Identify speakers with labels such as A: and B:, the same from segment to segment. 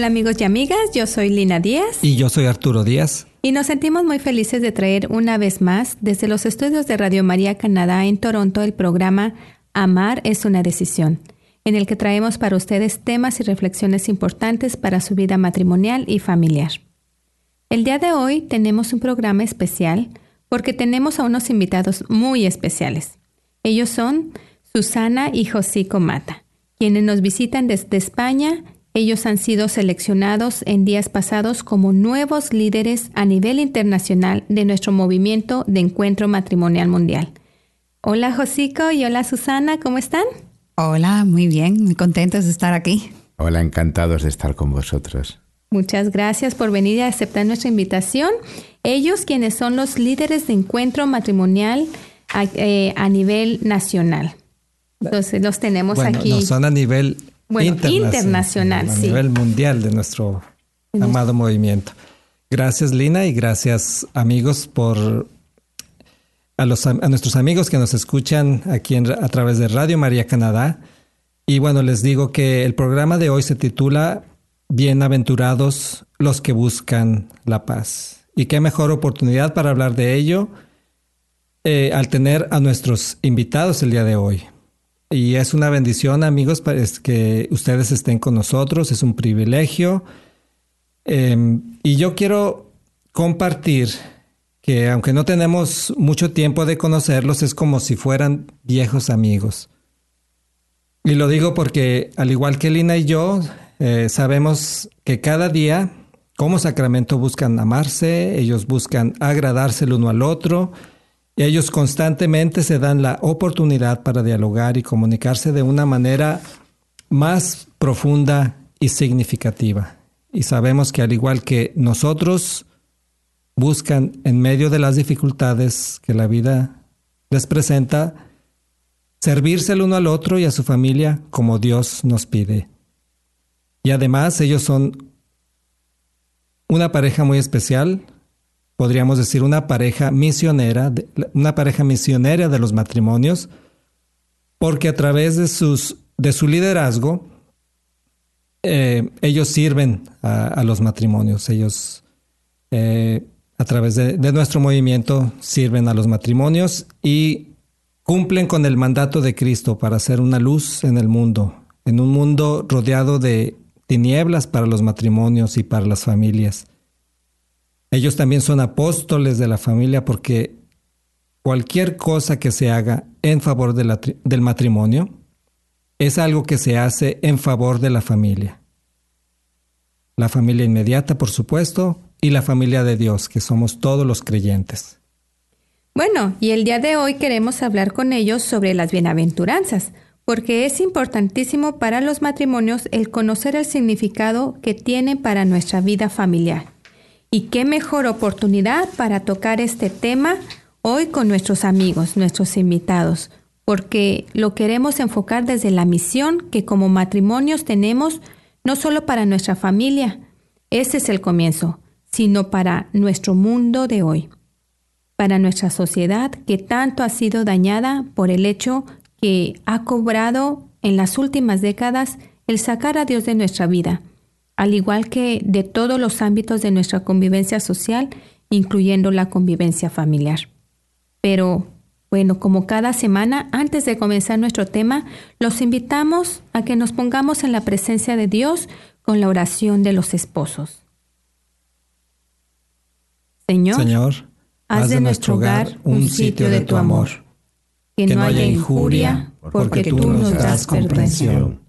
A: Hola amigos y amigas, yo soy Lina Díaz
B: Y yo soy Arturo Díaz.
A: y nos sentimos muy felices de traer una vez más desde los estudios de Radio María Canadá en Toronto el programa Amar es una decisión, en el que traemos para ustedes temas y reflexiones importantes para su vida matrimonial y familiar. El día de hoy tenemos un programa especial porque tenemos a unos invitados muy especiales. Ellos son Susana y Josico Mata, quienes nos visitan desde España. Ellos han sido seleccionados en días pasados como nuevos líderes a nivel internacional de nuestro movimiento de encuentro matrimonial mundial. Hola Josico y hola Susana, ¿cómo están?
C: Hola, muy bien, muy contentos de estar aquí.
D: Hola, encantados de estar con vosotros.
A: Muchas gracias por venir y aceptar nuestra invitación. Ellos quienes son los líderes de encuentro matrimonial a, eh, a nivel nacional. Entonces los tenemos
B: Bueno,
A: aquí.
B: no son a nivel
A: Bueno,
B: internacional,
A: internacional,
B: a
A: sí.
B: nivel mundial de nuestro amado movimiento. Gracias, Lina, y gracias, amigos, por a, los, a nuestros amigos que nos escuchan aquí en- a través de Radio María Canadá. Y bueno, les digo que el programa de hoy se titula Bienaventurados los que buscan la paz. Y qué mejor oportunidad para hablar de ello eh, al tener a nuestros invitados el día de hoy. Y es una bendición, amigos, que ustedes estén con nosotros, es un privilegio. Eh, y yo quiero compartir que aunque no tenemos mucho tiempo de conocerlos, es como si fueran viejos amigos. Y lo digo porque, al igual que Lina y yo, eh, sabemos que cada día, como Sacramento, buscan amarse, ellos buscan agradarse el uno al otro, ellos constantemente se dan la oportunidad para dialogar y comunicarse de una manera más profunda y significativa. Y sabemos que al igual que nosotros, buscan en medio de las dificultades que la vida les presenta, servirse el uno al otro y a su familia como Dios nos pide. Y además ellos son una pareja muy especial, podríamos decir una pareja misionera, una pareja misionera de los matrimonios, porque a través de, sus, de su liderazgo, eh, ellos sirven a, a los matrimonios, ellos eh, a través de, de nuestro movimiento sirven a los matrimonios y cumplen con el mandato de Cristo para ser una luz en el mundo, en un mundo rodeado de tinieblas para los matrimonios y para las familias. Ellos también son apóstoles de la familia porque cualquier cosa que se haga en favor del matrimonio es algo que se hace en favor de la familia. La familia inmediata, por supuesto, y la familia de Dios, que somos todos los creyentes.
A: Bueno, y el día de hoy queremos hablar con ellos sobre las bienaventuranzas, porque es importantísimo para los matrimonios el conocer el significado que tienen para nuestra vida familiar. Y qué mejor oportunidad para tocar este tema hoy con nuestros amigos, nuestros invitados, porque lo queremos enfocar desde la misión que como matrimonios tenemos, no solo para nuestra familia, ese es el comienzo, sino para nuestro mundo de hoy para nuestra sociedad que tanto ha sido dañada por el hecho que ha cobrado en las últimas décadas el sacar a Dios de nuestra vida, al igual que de todos los ámbitos de nuestra convivencia social, incluyendo la convivencia familiar. Pero, Bueno, como cada semana, antes de comenzar nuestro tema, los invitamos a que nos pongamos en la presencia de Dios con la oración de los esposos. Señor,
B: Señor,
A: haz de nuestro hogar un sitio de tu amor. Que no haya injuria, porque tú nos das comprensión.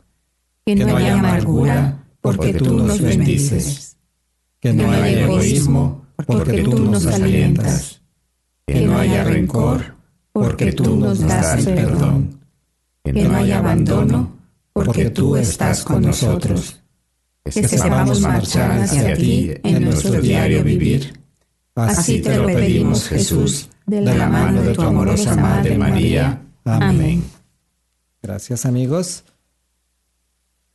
A: Que no haya amargura, porque tú nos bendices.
D: Que no haya egoísmo, porque tú nos alientas. Que no haya rencor, porque tú nos das el perdón. Que no haya abandono, porque tú estás con nosotros. Que sepamos marchar hacia ti en nuestro diario vivir. Así te lo pedimos, Jesús, de la mano de tu amorosa Madre María. Amén.
B: Gracias amigos.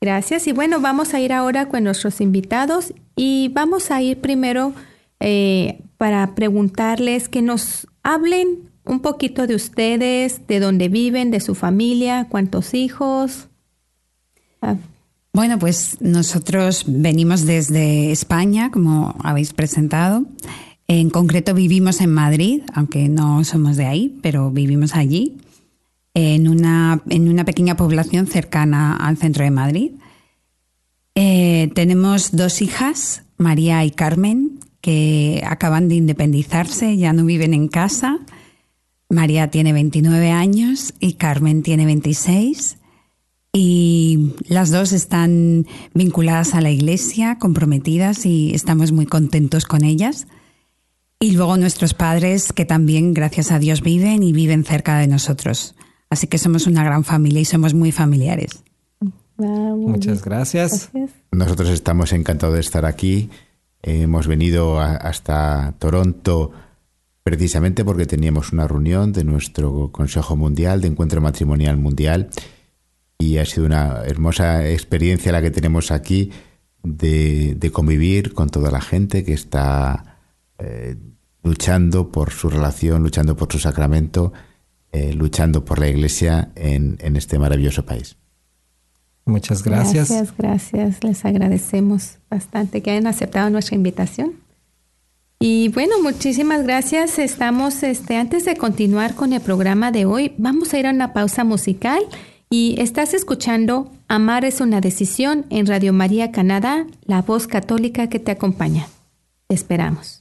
A: Gracias. Y bueno, vamos a ir ahora con nuestros invitados y vamos a ir primero eh, para preguntarles que nos hablen un poquito de ustedes, de dónde viven, de su familia, cuántos hijos.
C: Ah. Bueno, pues nosotros venimos desde España, como habéis presentado. En concreto vivimos en Madrid, aunque no somos de ahí, pero vivimos allí, en una, en una pequeña población cercana al centro de Madrid. Eh, tenemos dos hijas, María y Carmen, que acaban de independizarse, ya no viven en casa. María tiene 29 años y Carmen tiene 26 y las dos están vinculadas a la iglesia, comprometidas y estamos muy contentos con ellas. Y luego nuestros padres que también, gracias a Dios, viven y viven cerca de nosotros. Así que somos una gran familia y somos muy familiares.
B: Muchas gracias.
D: Nosotros estamos encantados de estar aquí. hemos venido hasta Toronto precisamente porque teníamos una reunión de nuestro Consejo Mundial de Encuentro Matrimonial Mundial y ha sido una hermosa experiencia la que tenemos aquí de, convivir con toda la gente que está eh, luchando por su relación, luchando por su sacramento, eh, luchando por la Iglesia en, en este maravilloso país.
B: Muchas gracias.
A: Gracias, gracias. Les agradecemos bastante que hayan aceptado nuestra invitación. Y bueno, muchísimas gracias. Estamos, este, antes de continuar con el programa de hoy, vamos a ir a una pausa musical y estás escuchando Amar es una decisión en Radio María Canadá, la voz católica que te acompaña. Te esperamos.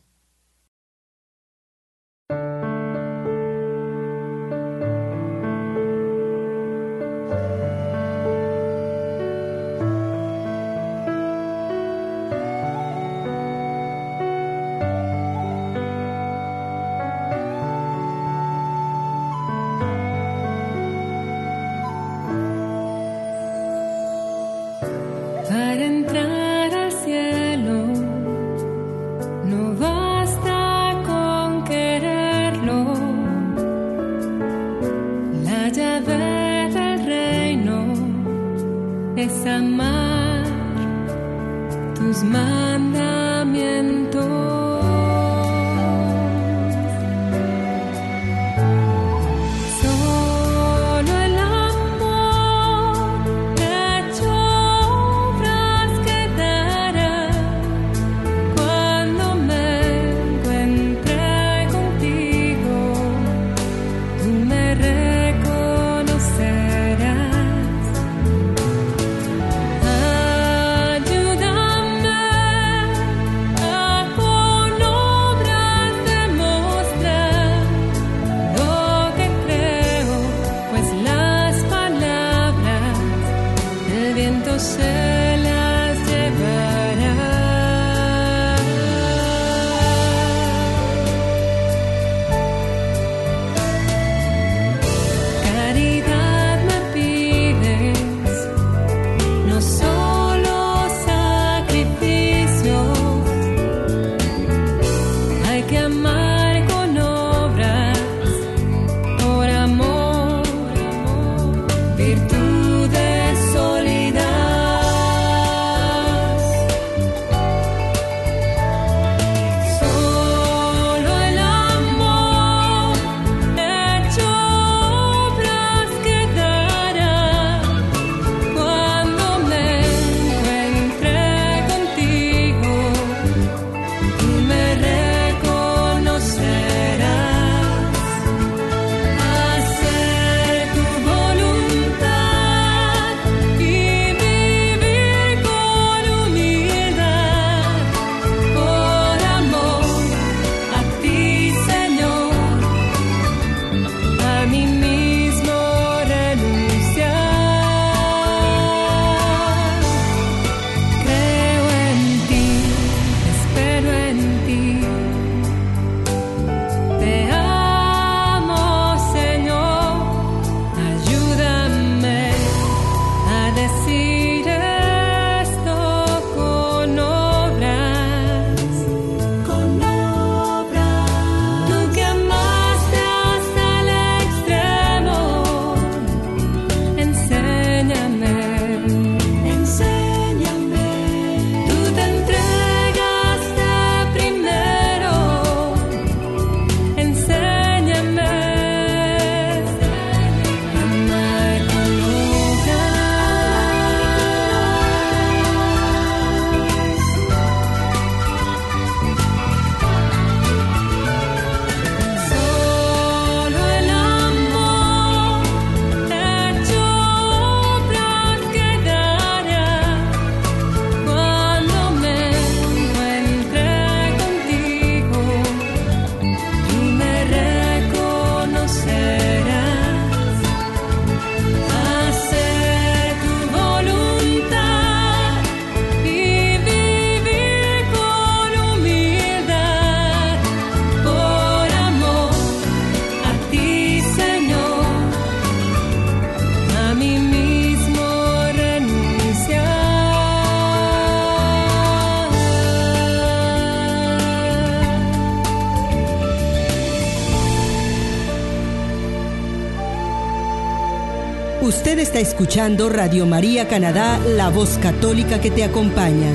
E: Está escuchando Radio María Canadá, la voz católica que te acompaña.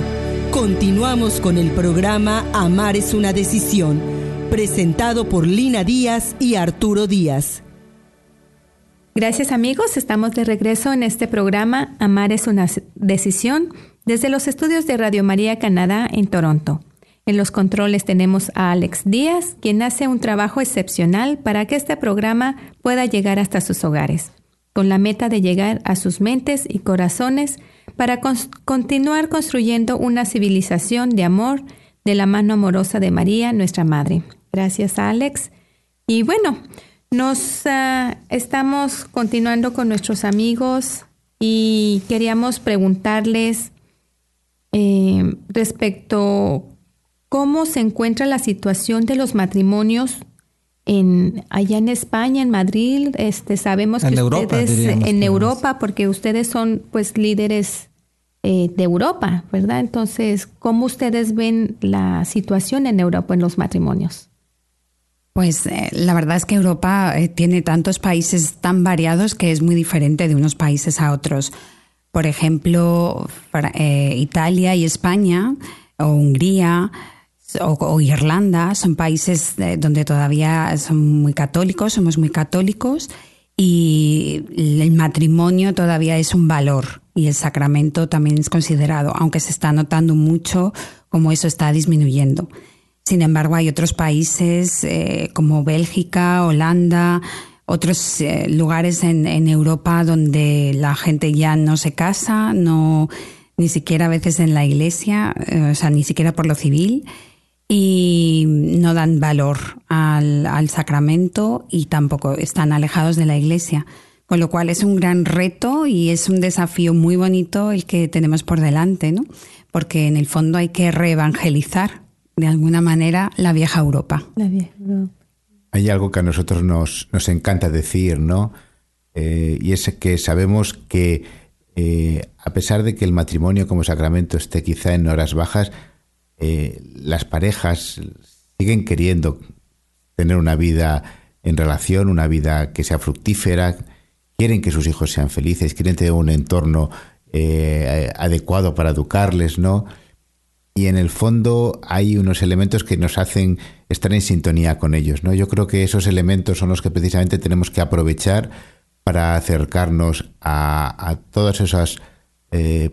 E: Continuamos con el programa Amar es una decisión, presentado por Lina Díaz y Arturo Díaz.
A: Gracias amigos, estamos de regreso en este programa Amar es una decisión desde los estudios de Radio María Canadá en Toronto. En los controles tenemos a Alex Díaz, quien hace un trabajo excepcional para que este programa pueda llegar hasta sus hogares, con la meta de llegar a sus mentes y corazones para continuar construyendo una civilización de amor de la mano amorosa de María, nuestra Madre. Gracias, Alex. Y bueno, nos uh, estamos continuando con nuestros amigos y queríamos preguntarles eh, respecto cómo se encuentra la situación de los matrimonios en allá en España, en Madrid. Este sabemos que ustedes en Europa, porque ustedes son pues líderes eh, de Europa, ¿verdad? Entonces, ¿cómo ustedes ven la situación en Europa en los matrimonios?
C: Pues eh, la verdad es que Europa eh, tiene tantos países tan variados que es muy diferente de unos países a otros. Por ejemplo, eh, Italia y España, o Hungría, o, Irlanda, son países donde todavía son muy católicos, somos muy católicos, y el matrimonio todavía es un valor y el sacramento también es considerado, aunque se está notando mucho cómo eso está disminuyendo. Sin embargo, hay otros países eh, como Bélgica, Holanda, otros eh, lugares en, Europa donde la gente ya no se casa, no ni siquiera a veces en la iglesia, eh, o sea, ni siquiera por lo civil, y no dan valor al, al, sacramento y tampoco están alejados de la iglesia. Con lo cual es un gran reto y es un desafío muy bonito el que tenemos por delante, ¿no? Porque en el fondo hay que reevangelizar de alguna manera la vieja Europa.
D: Hay algo que a nosotros nos, nos encanta decir, ¿no? Eh, y es que sabemos que eh, a pesar de que el matrimonio como sacramento esté quizá en horas bajas, eh, las parejas siguen queriendo tener una vida en relación, una vida que sea fructífera, quieren que sus hijos sean felices, quieren tener un entorno adecuado para educarles, ¿no? y en el fondo hay unos elementos que nos hacen estar en sintonía con ellos. ¿no? Yo creo que esos elementos son los que precisamente tenemos que aprovechar para acercarnos a, todas esas eh,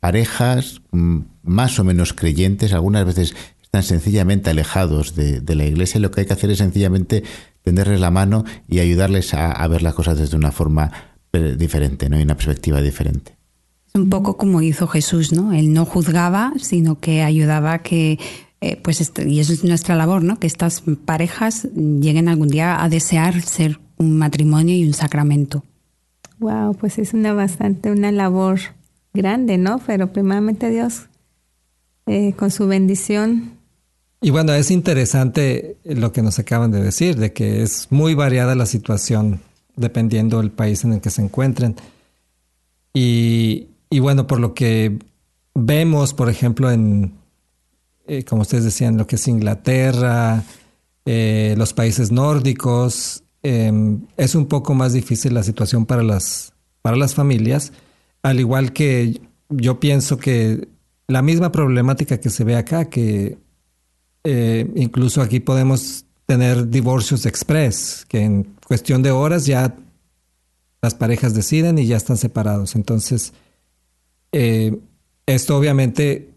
D: parejas mm, más o menos creyentes, algunas veces están sencillamente alejados de, la iglesia lo que hay que hacer es sencillamente tenderles la mano y ayudarles a, a ver las cosas desde una forma eh, diferente, ¿no? y una perspectiva diferente.
C: Un poco como hizo Jesús, ¿no? Él no juzgaba, sino que ayudaba a que, eh, pues, y eso es nuestra labor, ¿no? Que estas parejas lleguen algún día a desear ser un matrimonio y un sacramento.
A: Wow, pues es una bastante una labor grande, ¿no? Pero primeramente Dios, eh, con su bendición.
B: Y bueno, es interesante lo que nos acaban de decir, de que es muy variada la situación dependiendo del país en el que se encuentren. Y, bueno, por lo que vemos, por ejemplo, en, eh, como ustedes decían, lo que es Inglaterra, eh, los países nórdicos, es un poco más difícil la situación para las, para las familias, al igual que yo pienso que la misma problemática que se ve acá, que eh, incluso aquí podemos tener divorcios express, que en cuestión de horas ya las parejas deciden y ya están separados. Entonces, eh, esto obviamente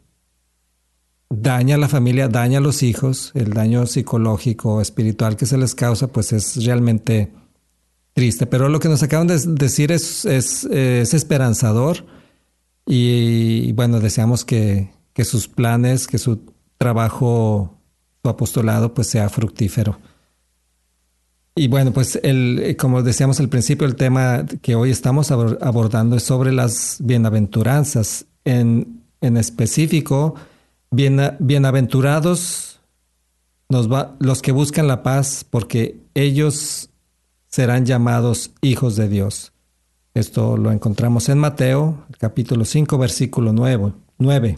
B: daña a la familia, daña a los hijos, el daño psicológico, espiritual que se les causa, pues es realmente triste. Pero lo que nos acaban de decir es, es, esperanzador y, bueno, deseamos que, que sus planes, que su trabajo, su apostolado, pues sea fructífero. Y bueno, pues el, como decíamos al principio, el tema que hoy estamos abordando es sobre las bienaventuranzas. En, en específico, bienaventurados nos va, los que buscan la paz, porque ellos serán llamados hijos de Dios. Esto lo encontramos en Mateo, capítulo 5, versículo 9. 9.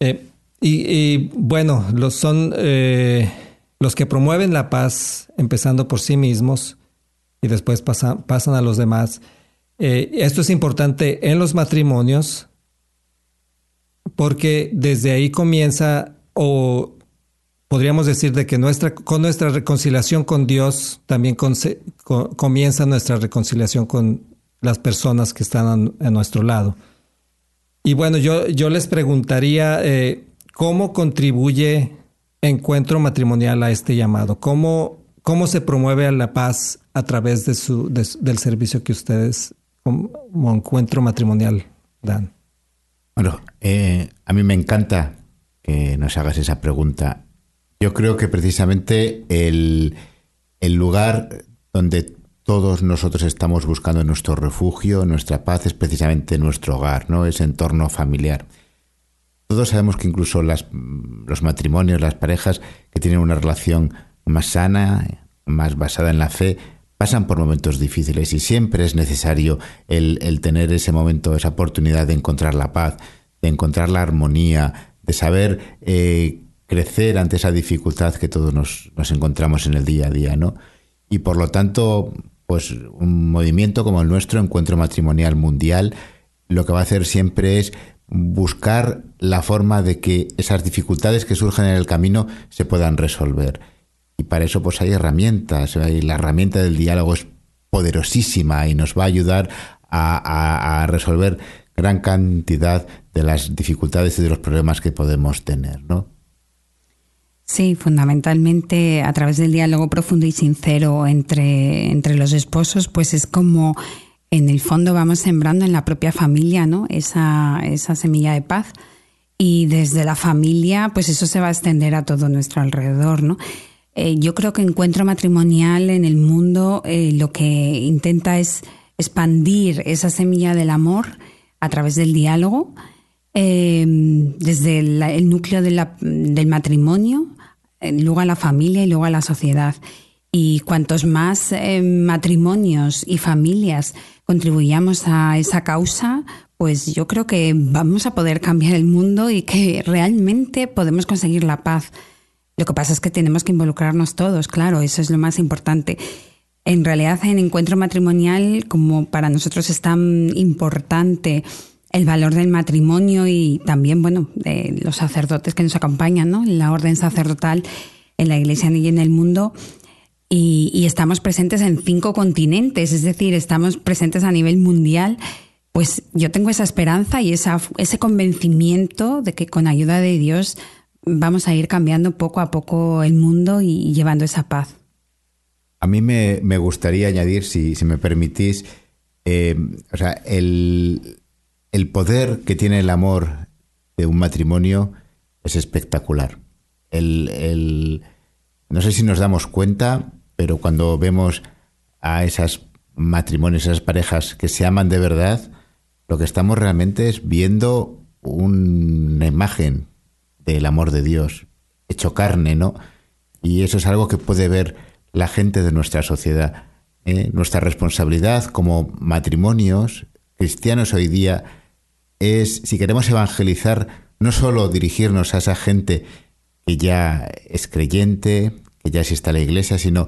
B: Eh, y, bueno, los son eh, los que promueven la paz, empezando por sí mismos, y después pasan, pasan a los demás. Eh, esto es importante en los matrimonios porque desde ahí comienza o podríamos decir de que con nuestra reconciliación con Dios también comienza nuestra reconciliación con las personas que están a, nuestro lado. Y bueno, yo, yo les preguntaría eh, cómo contribuye encuentro matrimonial a este llamado, cómo, cómo se promueve la paz a través de su, del servicio que ustedes como, encuentro matrimonial dan.
D: Bueno, eh, a mí me encanta que nos hagas esa pregunta. Yo creo que precisamente el, el lugar donde todos nosotros estamos buscando nuestro refugio, nuestra paz, es precisamente nuestro hogar, ¿no? Ese entorno familiar. Todos sabemos que incluso las, los matrimonios, las parejas que tienen una relación más sana, más basada en la fe, pasan por momentos difíciles y siempre es necesario el, el tener ese momento, esa oportunidad de encontrar la paz, de encontrar la armonía, de saber eh, crecer ante esa dificultad que todos nos, nos encontramos en el día a día, ¿no? Y por lo tanto, pues un movimiento como el nuestro, Encuentro Matrimonial Mundial, lo que va a hacer siempre es buscar la forma de que esas dificultades que surgen en el camino se puedan resolver. Y para eso pues hay herramientas, la herramienta del diálogo es poderosísima y nos va a ayudar a, a resolver gran cantidad de las dificultades y de los problemas que podemos tener, ¿no?
C: Sí, fundamentalmente a través del diálogo profundo y sincero entre, entre los esposos, pues es como en el fondo vamos sembrando en la propia familia, ¿no? Esa, esa semilla de paz. Y desde la familia, pues eso se va a extender a todo nuestro alrededor, ¿no? Eh, yo creo que encuentro matrimonial en el mundo eh, lo que intenta es expandir esa semilla del amor a través del diálogo, eh, desde el, núcleo del matrimonio luego a la familia y luego a la sociedad. Y cuantos más eh, matrimonios y familias contribuyamos a esa causa, pues yo creo que vamos a poder cambiar el mundo y que realmente podemos conseguir la paz. Lo que pasa es que tenemos que involucrarnos todos, claro, eso es lo más importante. En realidad, en encuentro matrimonial, como para nosotros es tan importante el valor del matrimonio y también, bueno, de los sacerdotes que nos acompañan, ¿no? La orden sacerdotal en la iglesia y en el mundo. Y, estamos presentes en cinco continentes, es decir, estamos presentes a nivel mundial. Pues yo tengo esa esperanza y esa, ese convencimiento de que con ayuda de Dios vamos a ir cambiando poco a poco el mundo y, llevando esa paz.
D: A mí me, gustaría añadir, si, si me permitís, eh, o sea, el, el poder que tiene el amor de un matrimonio es espectacular. El, no sé si nos damos cuenta, pero cuando vemos a esas matrimonios, esas parejas que se aman de verdad, lo que estamos realmente es viendo una imagen del amor de Dios, hecho carne, ¿no? Y eso es algo que puede ver la gente de nuestra sociedad. ¿eh? Nuestra responsabilidad como matrimonios cristianos hoy día es, si queremos evangelizar, no solo dirigirnos a esa gente que ya es creyente, que ya existe a la iglesia, sino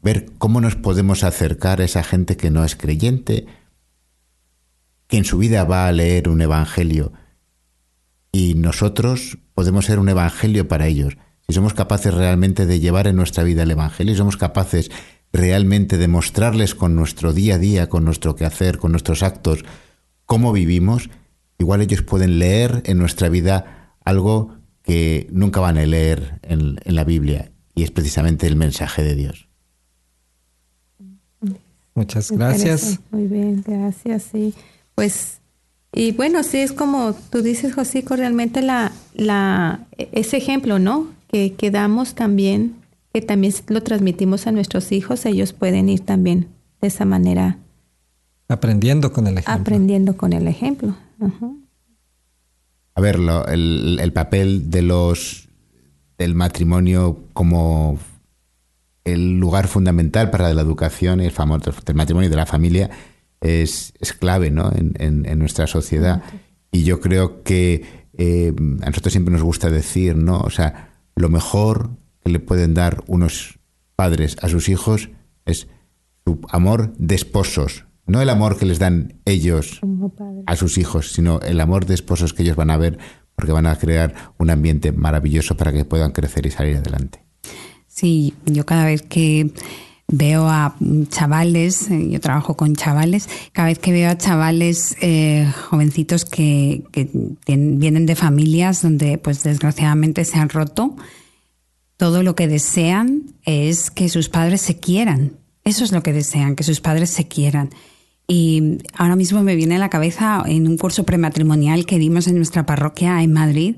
D: ver cómo nos podemos acercar a esa gente que no es creyente, que en su vida va a leer un evangelio y nosotros podemos ser un evangelio para ellos. Si somos capaces realmente de llevar en nuestra vida el evangelio, somos capaces realmente de mostrarles con nuestro día a día, con nuestro quehacer, con nuestros actos, cómo vivimos, igual ellos pueden leer en nuestra vida algo que nunca van a leer en, la Biblia y es precisamente el mensaje de Dios.
B: Muchas gracias.
A: Muy bien, gracias. Sí. Pues, y bueno, sí es como tú dices, Josico, realmente la, la, ese ejemplo, ¿no? Que, que damos también, que también lo transmitimos a nuestros hijos, ellos pueden ir también de esa manera.
B: Aprendiendo con el ejemplo.
A: Aprendiendo con el ejemplo.
D: A ver, el, papel de los del matrimonio como el lugar fundamental para la educación, el famoso del matrimonio y de la familia, es, clave ¿no? en, nuestra sociedad. Y yo creo que eh, a nosotros siempre nos gusta decir, ¿no? O sea, lo mejor que le pueden dar unos padres a sus hijos es su amor de esposos, no el amor que les dan ellos a sus hijos, sino el amor de esposos que ellos van a ver porque van a crear un ambiente maravilloso para que puedan crecer y salir adelante.
C: Sí, yo cada vez que veo a chavales, eh, yo trabajo con chavales, cada vez que veo a chavales eh, jovencitos que, vienen de familias donde pues desgraciadamente se han roto, todo lo que desean es que sus padres se quieran. Eso es lo que desean, que sus padres se quieran. Y ahora mismo me viene a la cabeza en un curso prematrimonial que dimos en nuestra parroquia en Madrid.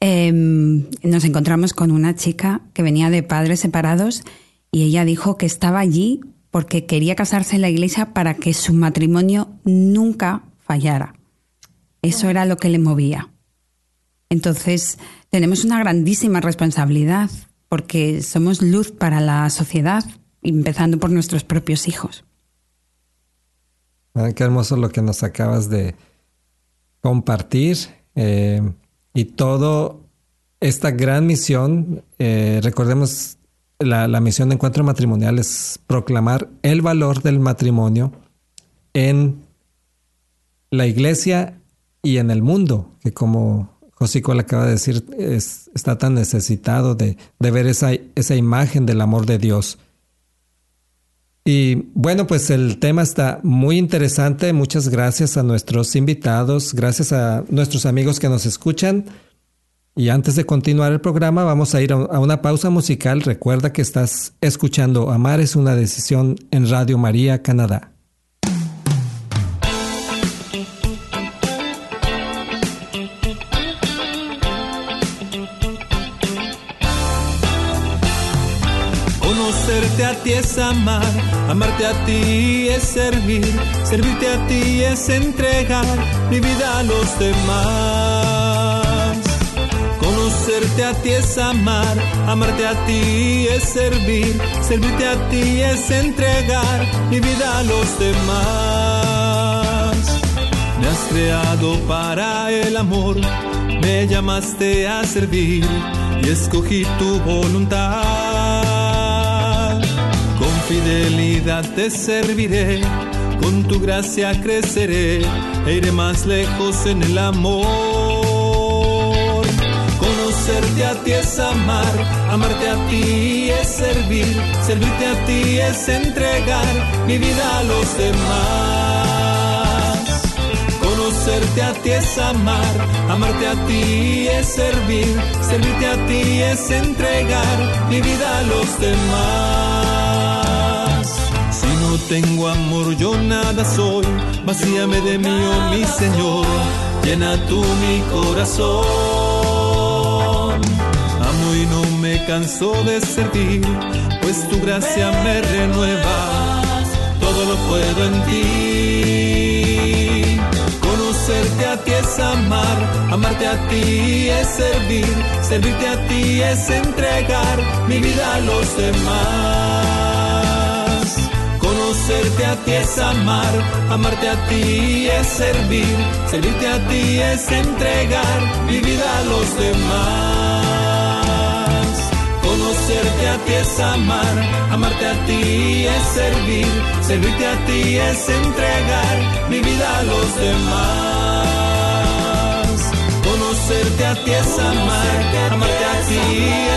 C: Em, nos encontramos con una chica que venía de padres separados y ella dijo que estaba allí porque quería casarse en la iglesia para que su matrimonio nunca fallara. Eso era lo que le movía. Entonces, tenemos una grandísima responsabilidad porque somos luz para la sociedad, empezando por nuestros propios hijos.
B: Qué hermoso lo que nos acabas de compartir eh, y todo esta gran misión. Eh, recordemos la, la, misión de encuentro matrimonial es proclamar el valor del matrimonio en la iglesia y en el mundo, que como Josico le acaba de decir, está tan necesitado de, de ver esa, esa imagen del amor de Dios. Y bueno, pues el tema está muy interesante. Muchas gracias a nuestros invitados, gracias a nuestros amigos que nos escuchan. Y antes de continuar el programa, vamos a ir a una pausa musical. Recuerda que estás escuchando Amar es una decisión en Radio María, Canadá.
F: Ti es amar, amarte a ti es servir, servirte a ti es entregar mi vida a los demás. Conocerte a ti es amar, amarte a ti es servir, servirte a ti es entregar mi vida a los demás. Me has creado para el amor, me llamaste a servir y escogí tu voluntad fidelidad te serviré, con tu gracia creceré e iré más lejos en el amor. Conocerte a ti es amar, amarte a ti es servir, servirte a ti es entregar mi vida a los demás. Conocerte a ti es amar, amarte a ti es servir, servirte a ti es entregar mi vida a los demás tengo amor, yo nada soy. Vacíame de mí, oh mi Señor. Llena tú mi corazón. Amo y no me canso de servir, pues tu gracia me renueva. Todo lo puedo en ti. Conocerte a ti es amar, amarte a ti es servir, servirte a ti es entregar mi vida a los demás. Conocerte a ti es amar, amarte a ti es servir, servirte a ti es entregar mi vida a los demás. Conocerte a ti es amar, amarte a ti es servir, servirte a ti es entregar mi vida a los demás. Conocerte a ti es amar, amarte a ti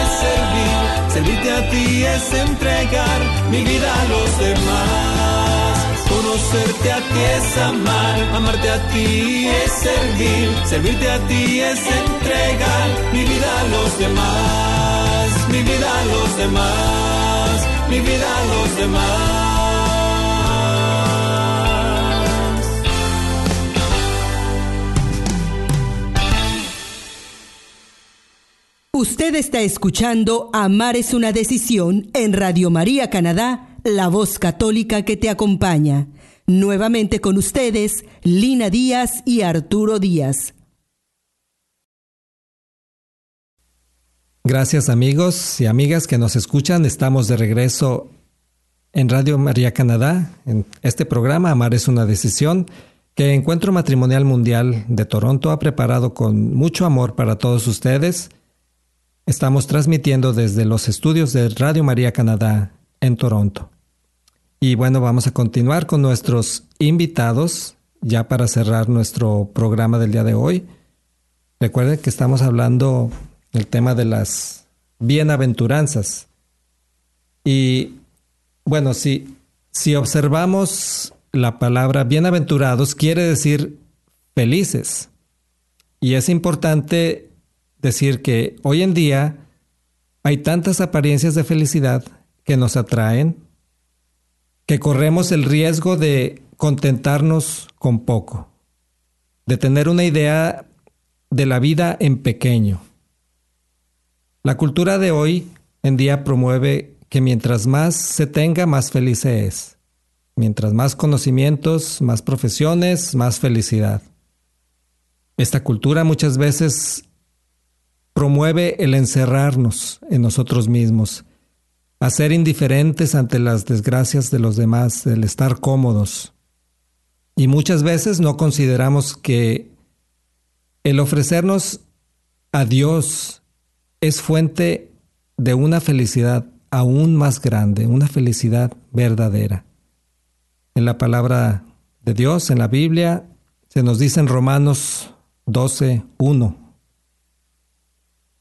F: es servir Servirte a ti es entregar mi vida a los demás. Conocerte a ti es amar, amarte a ti es servir, servirte a ti es entregar mi vida a los demás, mi vida a los demás, mi vida a los demás.
E: Usted está escuchando Amar es una decisión en Radio María Canadá, la voz católica que te acompaña. Nuevamente con ustedes, Lina Díaz y Arturo Díaz.
B: Gracias amigos y amigas que nos escuchan. Estamos de regreso en Radio María Canadá, en este programa Amar es una decisión que Encuentro Matrimonial Mundial de Toronto ha preparado con mucho amor para todos ustedes Estamos transmitiendo desde los estudios de Radio María Canadá en Toronto. Y bueno, vamos a continuar con nuestros invitados ya para cerrar nuestro programa del día de hoy. Recuerden que estamos hablando del tema de las bienaventuranzas. Y bueno, si, si observamos la palabra bienaventurados, quiere decir felices. Y es importante decir que hoy en día hay tantas apariencias de felicidad que nos atraen, que corremos el riesgo de contentarnos con poco, de tener una idea de la vida en pequeño. La cultura de hoy en día promueve que mientras más se tenga, más feliz se es. Mientras más conocimientos, más profesiones, más felicidad. Esta cultura muchas veces promueve el encerrarnos en nosotros mismos, a ser indiferentes ante las desgracias de los demás, el estar cómodos. Y muchas veces no consideramos que el ofrecernos a Dios es fuente de una felicidad aún más grande, una felicidad verdadera. En la palabra de Dios, en la Biblia, se nos dice en Romanos 12, 1.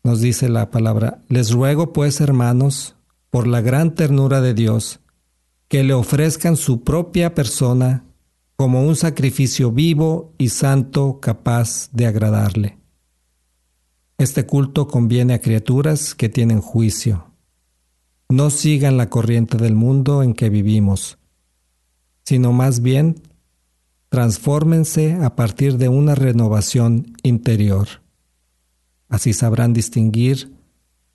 B: Nos dice la palabra, les ruego pues, hermanos, por la gran ternura de Dios, que le ofrezcan su propia persona como un sacrificio vivo y santo capaz de agradarle. Este culto conviene a criaturas que tienen juicio. No sigan la corriente del mundo en que vivimos, sino más bien transfórmense a partir de una renovación interior. Así sabrán distinguir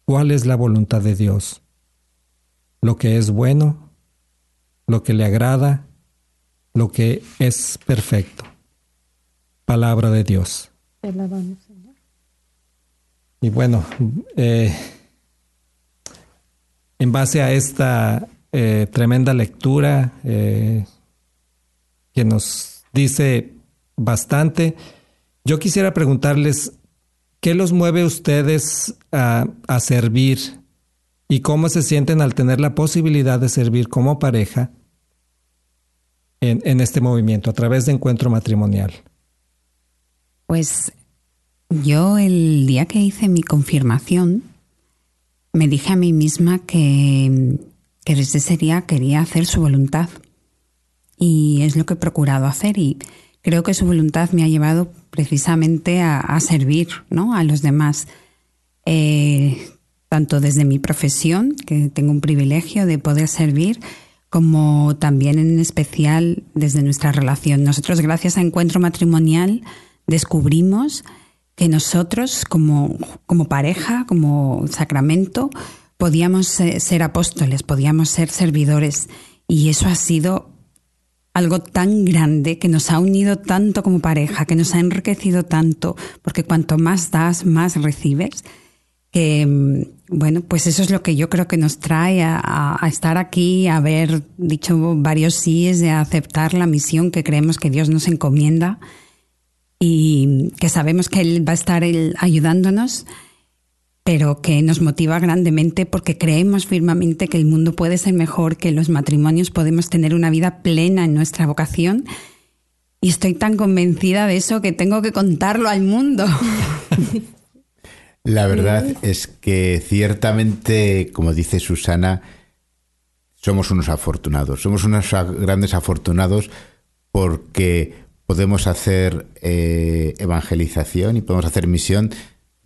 B: cuál es la voluntad de Dios, lo que es bueno, lo que le agrada, lo que es perfecto. Palabra de Dios. Y bueno, eh, en base a esta eh, tremenda lectura eh, que nos dice bastante. Yo quisiera preguntarles, ¿qué los mueve ustedes a, servir y cómo se sienten al tener la posibilidad de servir como pareja en, en este movimiento a través de encuentro matrimonial?
C: Pues yo el día que hice mi confirmación, me dije a mí misma que, que desde ese día quería hacer su voluntad y es lo que he procurado hacer y creo que su voluntad me ha llevado precisamente a, servir ¿no? a los demás. Eh, tanto desde mi profesión, que tengo un privilegio de poder servir, como también en especial desde nuestra relación. Nosotros, gracias a Encuentro Matrimonial, descubrimos que nosotros, como, como pareja, como sacramento, podíamos ser apóstoles, podíamos ser servidores. Y eso ha sido algo tan grande que nos ha unido tanto como pareja, que nos ha enriquecido tanto, porque cuanto más das, más recibes. Que, mm, bueno, pues eso es lo que yo creo que nos trae a, estar aquí, a haber dicho varios síes, de aceptar la misión que creemos que Dios nos encomienda y que sabemos que Él va a estar ayudándonos pero que nos motiva grandemente porque creemos firmemente que el mundo puede ser mejor, que los matrimonios podemos tener una vida plena en nuestra vocación. Y estoy tan convencida de eso que tengo que contarlo al mundo.
D: La verdad es que ciertamente, como dice Susana, somos unos afortunados, somos unos grandes afortunados porque podemos hacer eh, evangelización y podemos hacer misión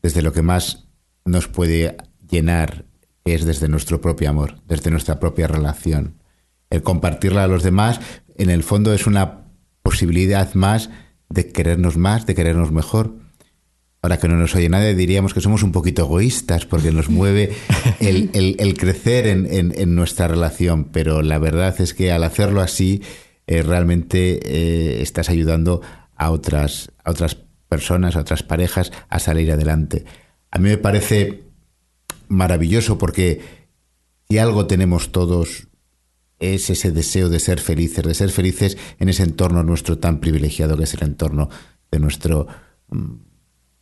D: desde lo que más nos puede llenar es desde nuestro propio amor, desde nuestra propia relación. El compartirla a los demás, en el fondo, es una posibilidad más de querernos más, de querernos mejor. Ahora que no nos oye nadie, diríamos que somos un poquito egoístas porque nos mueve el, crecer en, nuestra relación, pero la verdad es que al hacerlo así, eh, realmente eh, estás ayudando a otras, a otras personas, a otras parejas a salir adelante. A mí me parece maravilloso porque si algo tenemos todos es ese deseo de ser felices, de ser felices en ese entorno nuestro tan privilegiado que es el entorno de nuestro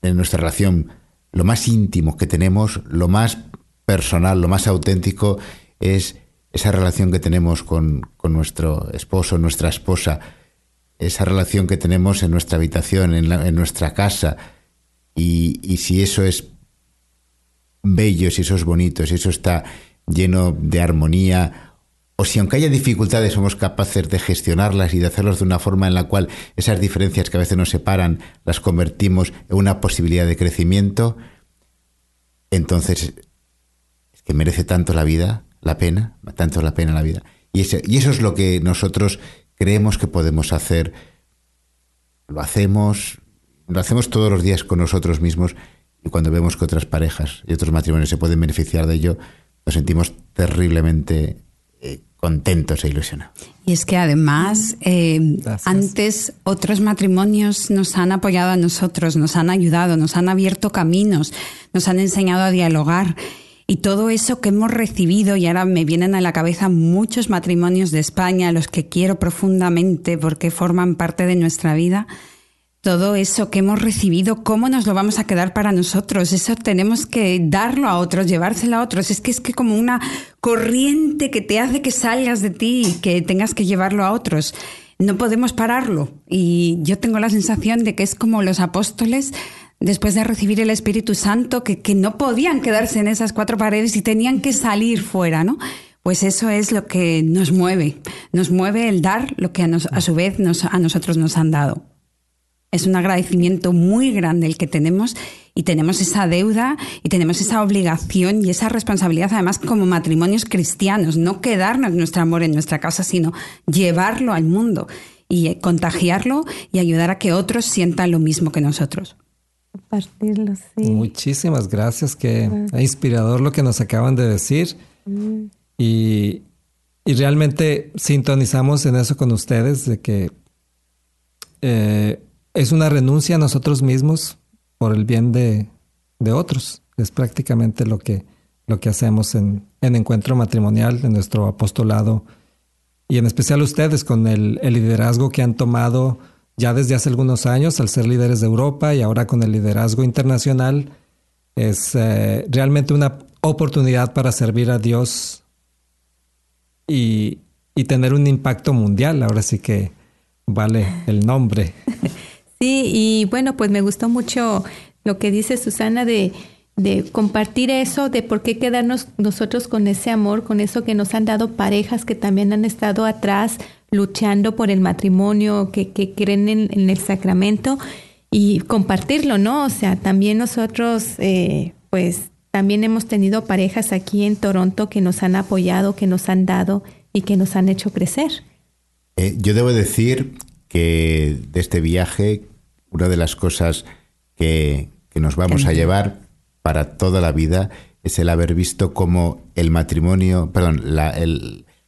D: de nuestra relación, lo más íntimo que tenemos, lo más personal, lo más auténtico es esa relación que tenemos con, nuestro esposo, nuestra esposa, esa relación que tenemos en nuestra habitación, en, nuestra casa, y, y, si eso es bello, si eso es bonito, si eso está lleno de armonía, o si aunque haya dificultades somos capaces de gestionarlas y de hacerlos de una forma en la cual esas diferencias que a veces nos separan las convertimos en una posibilidad de crecimiento, entonces es que merece tanto la vida, la pena, tanto la pena la vida. Y, y eso es lo que nosotros creemos que podemos hacer. Lo hacemos, lo hacemos todos los días con nosotros mismos y cuando vemos que otras parejas y otros matrimonios se pueden beneficiar de ello, nos sentimos terriblemente eh, contentos e ilusionados.
C: Y es que además, eh, antes otros matrimonios nos han apoyado a nosotros, nos han ayudado, nos han abierto caminos, nos han enseñado a dialogar. Y todo eso que hemos recibido, y ahora me vienen a la cabeza muchos matrimonios de España, los que quiero profundamente porque forman parte de nuestra vida, todo eso que hemos recibido, ¿cómo nos lo vamos a quedar para nosotros? Eso tenemos que darlo a otros, llevárselo a otros. Es que es que como una corriente que te hace que salgas de ti y que tengas que llevarlo a otros. No podemos pararlo. Y yo tengo la sensación de que es como los apóstoles después de recibir el Espíritu Santo, que, que no podían quedarse en esas cuatro paredes y tenían que salir fuera, ¿no? Pues eso es lo que nos mueve. Nos mueve el dar lo que a, a su vez a nosotros nos han dado. Es un agradecimiento muy grande el que tenemos y tenemos esa deuda y tenemos esa obligación y esa responsabilidad además como matrimonios cristianos, no quedarnos nuestro amor en nuestra casa, sino llevarlo al mundo y eh, contagiarlo y ayudar a que otros sientan lo mismo que nosotros.
A: Compartirlo, sí.
B: Muchísimas gracias, que inspirador lo que nos acaban de decir. Mm. Y, y, realmente sintonizamos en eso con ustedes, de que eh, es una renuncia a nosotros mismos por el bien de, otros. Es prácticamente lo que, lo que hacemos en, en, encuentro matrimonial, en nuestro apostolado, y en especial ustedes con el, liderazgo que han tomado ya desde hace algunos años al ser líderes de Europa y ahora con el liderazgo internacional. Es eh, realmente una oportunidad para servir a Dios y, y tener un impacto mundial. Ahora sí que vale el nombre.
A: Sí, y bueno, pues me gustó mucho lo que dice Susana de, de compartir eso, de por qué quedarnos nosotros con ese amor, con eso que nos han dado parejas que también han estado atrás luchando por el matrimonio, que, que creen en, el sacramento y compartirlo, ¿no? O sea, también nosotros, eh, pues también hemos tenido parejas aquí en Toronto que nos han apoyado, que nos han dado y que nos han hecho crecer.
D: Eh, yo debo decir que de este viaje, una de las cosas que, nos vamos a llevar para toda la vida es el haber visto cómo el matrimonio, perdón,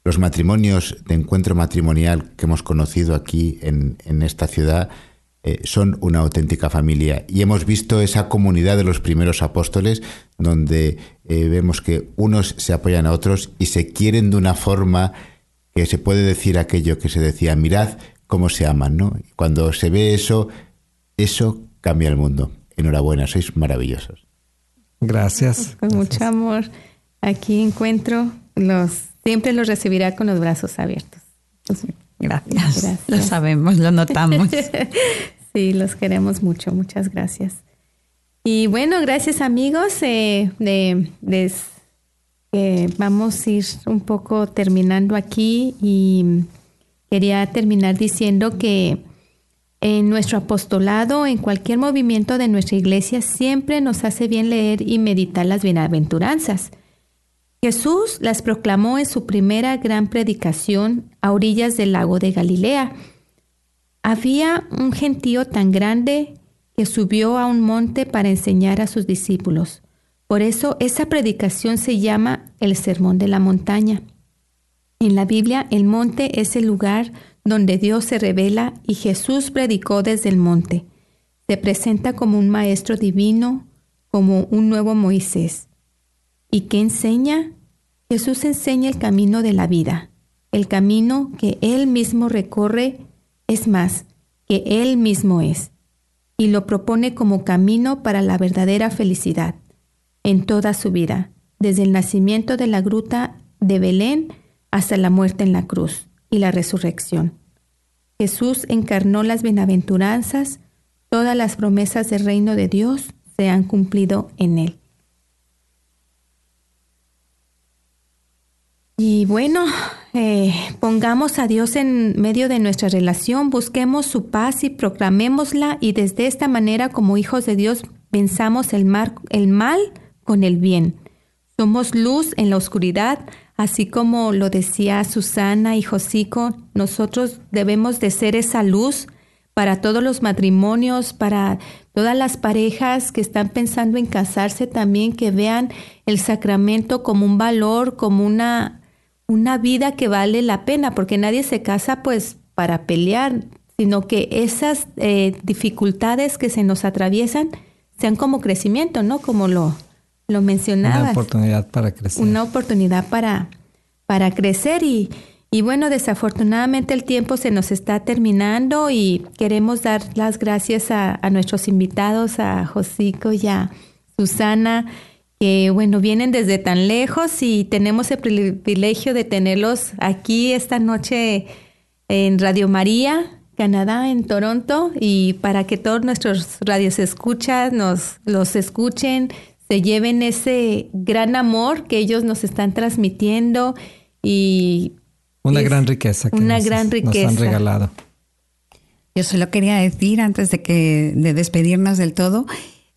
D: los matrimonios de encuentro matrimonial que hemos conocido aquí en, esta ciudad eh, son una auténtica familia. Y hemos visto esa comunidad de los primeros apóstoles donde eh, vemos que unos se apoyan a otros y se quieren de una forma que se puede decir aquello que se decía, mirad cómo se aman, ¿no? Cuando se ve eso, eso cambia el mundo. Enhorabuena, sois maravillosos.
B: Gracias.
A: Con mucho amor. Aquí encuentro los siempre los recibirá con los brazos abiertos.
C: gracias. Lo sabemos, lo notamos.
A: sí, los queremos mucho. Muchas gracias. Y bueno, gracias amigos. Eh, de, vamos a ir un poco terminando aquí y Quería terminar diciendo que en nuestro apostolado, en cualquier movimiento de nuestra iglesia, siempre nos hace bien leer y meditar las bienaventuranzas. Jesús las proclamó en su primera gran predicación a orillas del lago de Galilea. Había un gentío tan grande que subió a un monte para enseñar a sus discípulos. Por eso esa predicación se llama el Sermón de la Montaña. En la Biblia, el monte es el lugar donde Dios se revela y Jesús predicó desde el monte. Se presenta como un maestro divino, como un nuevo Moisés. ¿Y qué enseña? Jesús enseña el camino de la vida, el camino que Él mismo recorre, es más, que Él mismo es, y lo propone como camino para la verdadera felicidad en toda su vida, desde el nacimiento de la gruta de Belén hasta la muerte en la cruz y la resurrección. Jesús encarnó las bienaventuranzas, todas las promesas del reino de Dios se han cumplido en él. Y bueno, eh, pongamos a Dios en medio de nuestra relación, busquemos su paz y proclamémosla y desde esta manera como hijos de Dios pensamos el, el mal con el bien. Somos luz en la oscuridad, así como lo decía Susana y Josico, nosotros debemos de ser esa luz para todos los matrimonios, para todas las parejas que están pensando en casarse también, que vean el sacramento como un valor, como una una vida que vale la pena, porque nadie se casa pues para pelear, sino que esas eh, dificultades que se nos atraviesan sean como crecimiento, ¿no? Como lo, lo mencionabas.
B: Una oportunidad para crecer.
A: Una oportunidad para, para crecer y, y bueno, desafortunadamente el tiempo se nos está terminando y queremos dar las gracias a, a nuestros invitados, a Josico y a Susana que bueno, vienen desde tan lejos y tenemos el privilegio de tenerlos aquí esta noche en Radio María, Canadá, en Toronto, y para que todos nuestros radios escuchas, nos los escuchen, se lleven ese gran amor que ellos nos están transmitiendo y
B: una gran riqueza que
A: una gran riqueza.
B: nos han regalado.
C: Yo solo quería decir antes de que de despedirnos del todo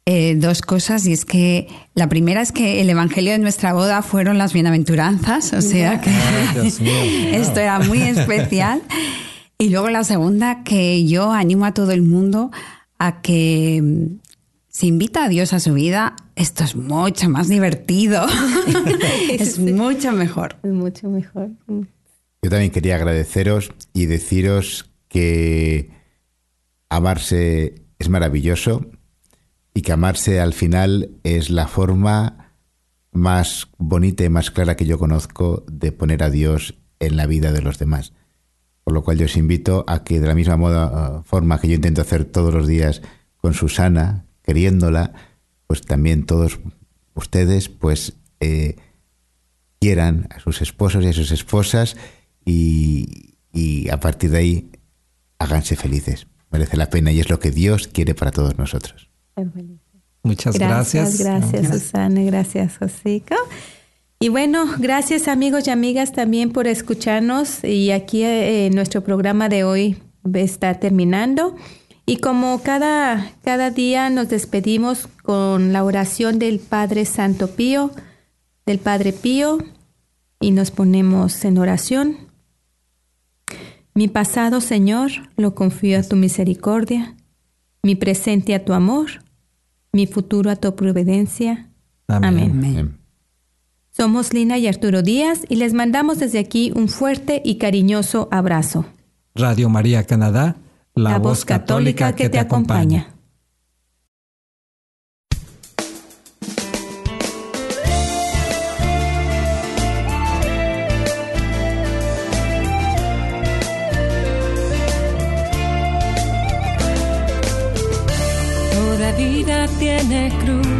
C: eh, dos cosas y es que la primera es que el evangelio de nuestra boda fueron las bienaventuranzas, o sea que esto era muy especial. Y luego la segunda, que yo animo a todo el mundo a que si invita a Dios a su vida, esto es mucho más divertido, es mucho mejor.
A: Es mucho mejor.
D: Yo también quería agradeceros y deciros que amarse es maravilloso, y que amarse al final es la forma más bonita y más clara que yo conozco de poner a Dios en la vida de los demás. Por lo cual yo os invito a que de la misma moda, forma que yo intento hacer todos los días con Susana, queriéndola, pues también todos ustedes pues eh, quieran a sus esposos y a sus esposas y, y a partir de ahí háganse felices. Merece la pena y es lo que Dios quiere para todos nosotros.
B: Muchas gracias.
A: Gracias, Susana. Gracias, Josico. Y bueno, gracias amigos y amigas también por escucharnos. Y aquí eh, nuestro programa de hoy está terminando. Y como cada, cada día nos despedimos con la oración del Padre Santo Pío, del Padre Pío, y nos ponemos en oración. Mi pasado, Señor, lo confío a tu misericordia, mi presente a tu amor mi futuro a tu providencia. Amén. Somos Lina y Arturo Díaz y les mandamos desde aquí un fuerte y cariñoso abrazo.
B: Radio María Canadá, la, voz católica, que, te acompaña.
G: vida tiene cruz